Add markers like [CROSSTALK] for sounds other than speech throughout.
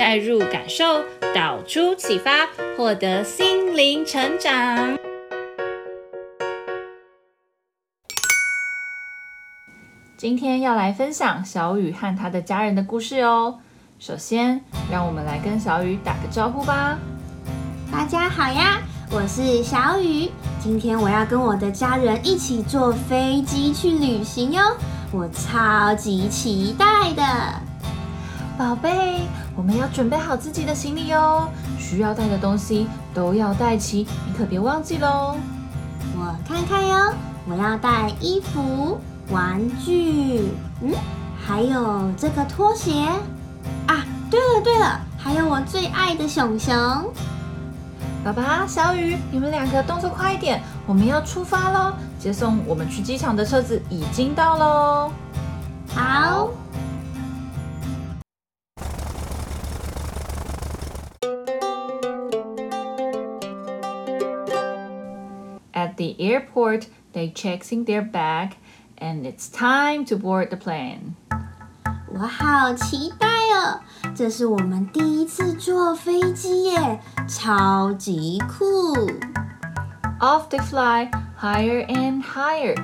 带入感受，导出启发，获得心灵成长。今天要来分享小雨和他的家人的故事哦。首先，让我们来跟小雨打个招呼吧。大家好呀，我是小雨。今天我要跟我的家人一起坐飞机去旅行哟。我超级期待的，宝贝，我们要准备好自己的行李哦，需要带的东西都要带齐，你可别忘记喽。我看看哟，我要带衣服、玩具，嗯，还有这个拖鞋啊。对了对了，还有我最爱的熊熊。爸爸、小雨，你们两个动作快一点，我们要出发喽！接送我们去机场的车子已经到喽。好。the airport, they check in their bag, and it's time to board the plane. 我好期待哦！这是我们第一次坐飞机耶，超级酷！Off they fly higher and higher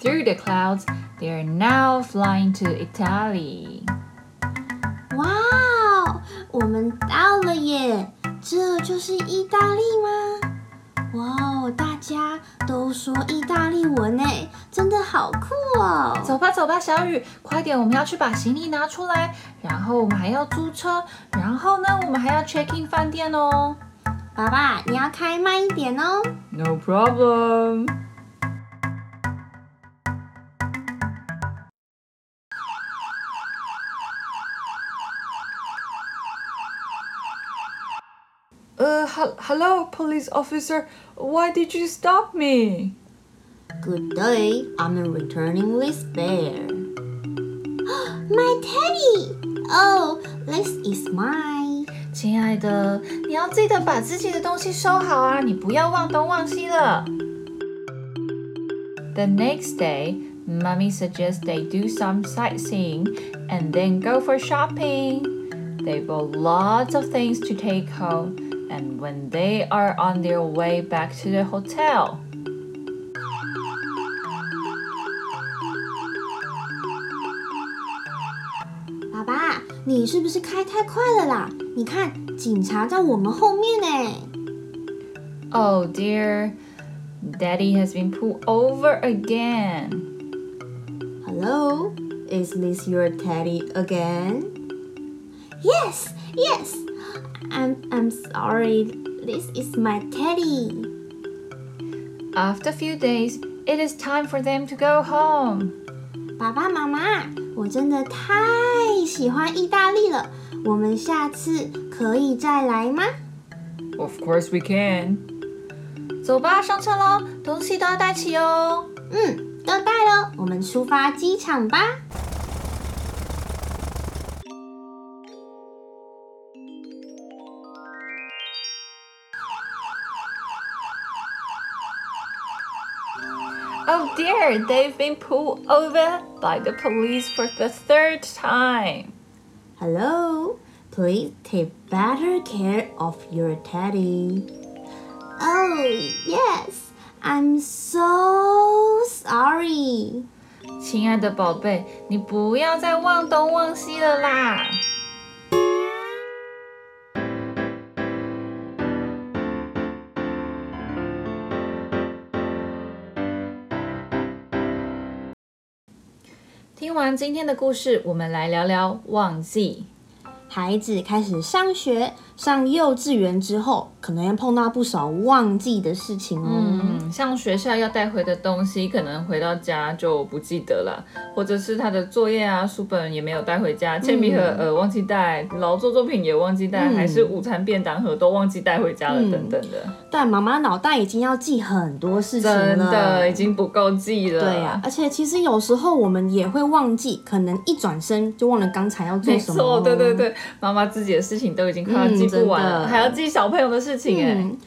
through the clouds. They are now flying to Italy. 哇哦，我们到了耶！这就是意大利吗？ 哇哦，大家都说意大利文呢，真的好酷哦！走吧，走吧，小雨，快点，我们要去把行李拿出来，然后我们还要租车，然后呢，我们还要 check in 饭店哦。爸爸，你要开慢一点哦。No problem. hello, police officer. Why did you stop me? Good day. I'm returning this bear. [GASPS] My teddy. Oh, this is mine. 亲爱的，你要记得把自己的东西收好啊，你不要忘东忘西了。The next day, Mommy suggests they do some sightseeing and then go for shopping. They bought lots of things to take home. And when they are on their way back to the hotel，爸爸，你是不是开太快了啦？你看，警察在我们后面呢。Oh dear, Daddy has been pulled over again. Hello, is this your Teddy again? Yes, yes. I'm I'm sorry. This is my teddy. After a few days, it is time for them to go home. 爸爸妈妈，我真的太喜欢意大利了。我们下次可以再来吗？Of course we can. 走吧，上车喽，东西都要带齐哦。嗯，都带了，我们出发机场吧。Oh dear, they've been pulled over by the police for the third time. Hello, please take better care of your teddy. Oh, yes, I'm so sorry. 亲爱的宝贝，你不要再忘东忘西了啦。 听完今天的故事，我们来聊聊忘记。孩子开始上学，上幼稚园之后，可能要碰到不少忘记的事情哦。嗯，像学校要带回的东西，可能回到家就不记得了，或者是他的作业啊、书本也没有带回家，铅笔盒呃忘记带，劳作作品也忘记带，嗯、还是午餐便当盒都忘记带回家了，等等的。嗯、但妈妈脑袋已经要记很多事情了，真的已经不够记了。对呀、啊，而且其实有时候我们也会忘记，可能一转身就忘了刚才要做什么。没错，对对对，妈妈自己的事情都已经快要记不完了，嗯、还要记小朋友的事情哎、嗯。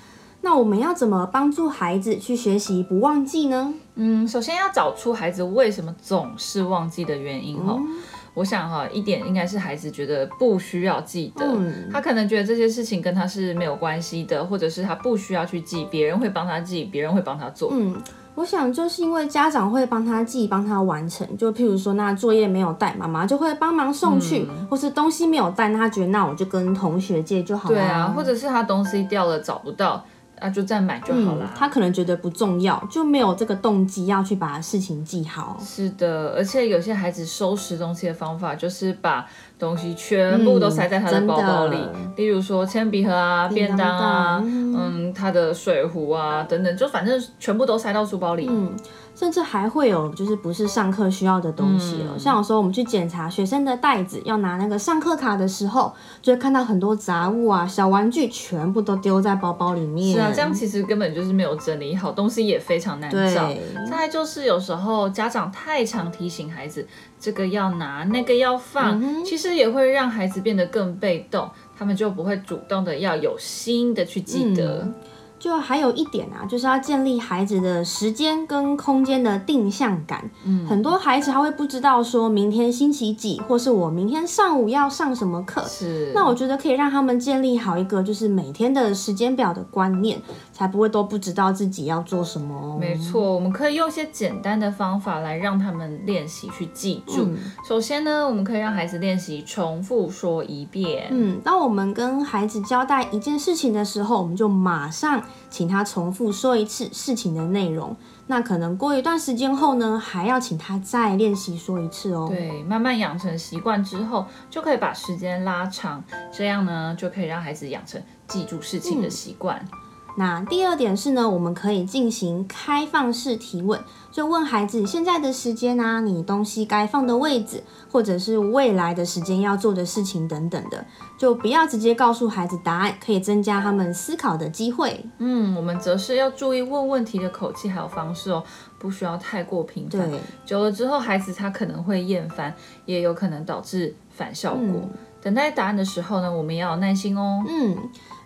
那我们要怎么帮助孩子去学习不忘记呢？嗯，首先要找出孩子为什么总是忘记的原因哈。嗯、我想哈，一点应该是孩子觉得不需要记得，嗯、他可能觉得这些事情跟他是没有关系的，或者是他不需要去记，别人会帮他记，别人会帮他做。嗯，我想就是因为家长会帮他记，帮他完成。就譬如说，那作业没有带，妈妈就会帮忙送去；嗯、或是东西没有带，那他觉得那我就跟同学借就好了。对啊，或者是他东西掉了找不到。啊，就再买就好了。嗯，他可能觉得不重要，就没有这个动机要去把事情记好。是的，而且有些孩子收拾东西的方法就是把东西全部都塞在他的包包里，嗯、例如说铅笔盒啊、便当啊、嗯，嗯，他的水壶啊等等，就反正全部都塞到书包里。嗯甚至还会有就是不是上课需要的东西了，嗯、像有时候我们去检查学生的袋子，要拿那个上课卡的时候，就会看到很多杂物啊、小玩具全部都丢在包包里面。是啊，这样其实根本就是没有整理好，东西也非常难找。再来就是有时候家长太常提醒孩子这个要拿，那个要放，嗯、其实也会让孩子变得更被动，他们就不会主动的要有心的去记得。嗯就还有一点啊，就是要建立孩子的时间跟空间的定向感。嗯，很多孩子他会不知道说明天星期几，或是我明天上午要上什么课。是，那我觉得可以让他们建立好一个就是每天的时间表的观念，才不会都不知道自己要做什么。没错，我们可以用一些简单的方法来让他们练习去记住。嗯，首先呢，我们可以让孩子练习重复说一遍。嗯，当我们跟孩子交代一件事情的时候，我们就马上。请他重复说一次事情的内容，那可能过一段时间后呢，还要请他再练习说一次哦。对，慢慢养成习惯之后，就可以把时间拉长，这样呢，就可以让孩子养成记住事情的习惯。嗯那第二点是呢，我们可以进行开放式提问，就问孩子现在的时间啊，你东西该放的位置，或者是未来的时间要做的事情等等的，就不要直接告诉孩子答案，可以增加他们思考的机会。嗯，我们则是要注意问问题的口气还有方式哦，不需要太过频繁。对，久了之后孩子他可能会厌烦，也有可能导致反效果。嗯，等待答案的时候呢，我们也要有耐心哦。嗯。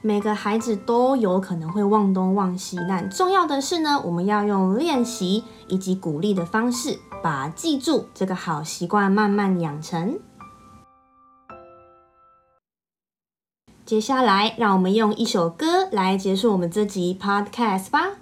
每个孩子都有可能会忘东忘西，但重要的是呢，我们要用练习以及鼓励的方式，把记住这个好习惯慢慢养成。接下来，让我们用一首歌来结束我们这集 Podcast 吧。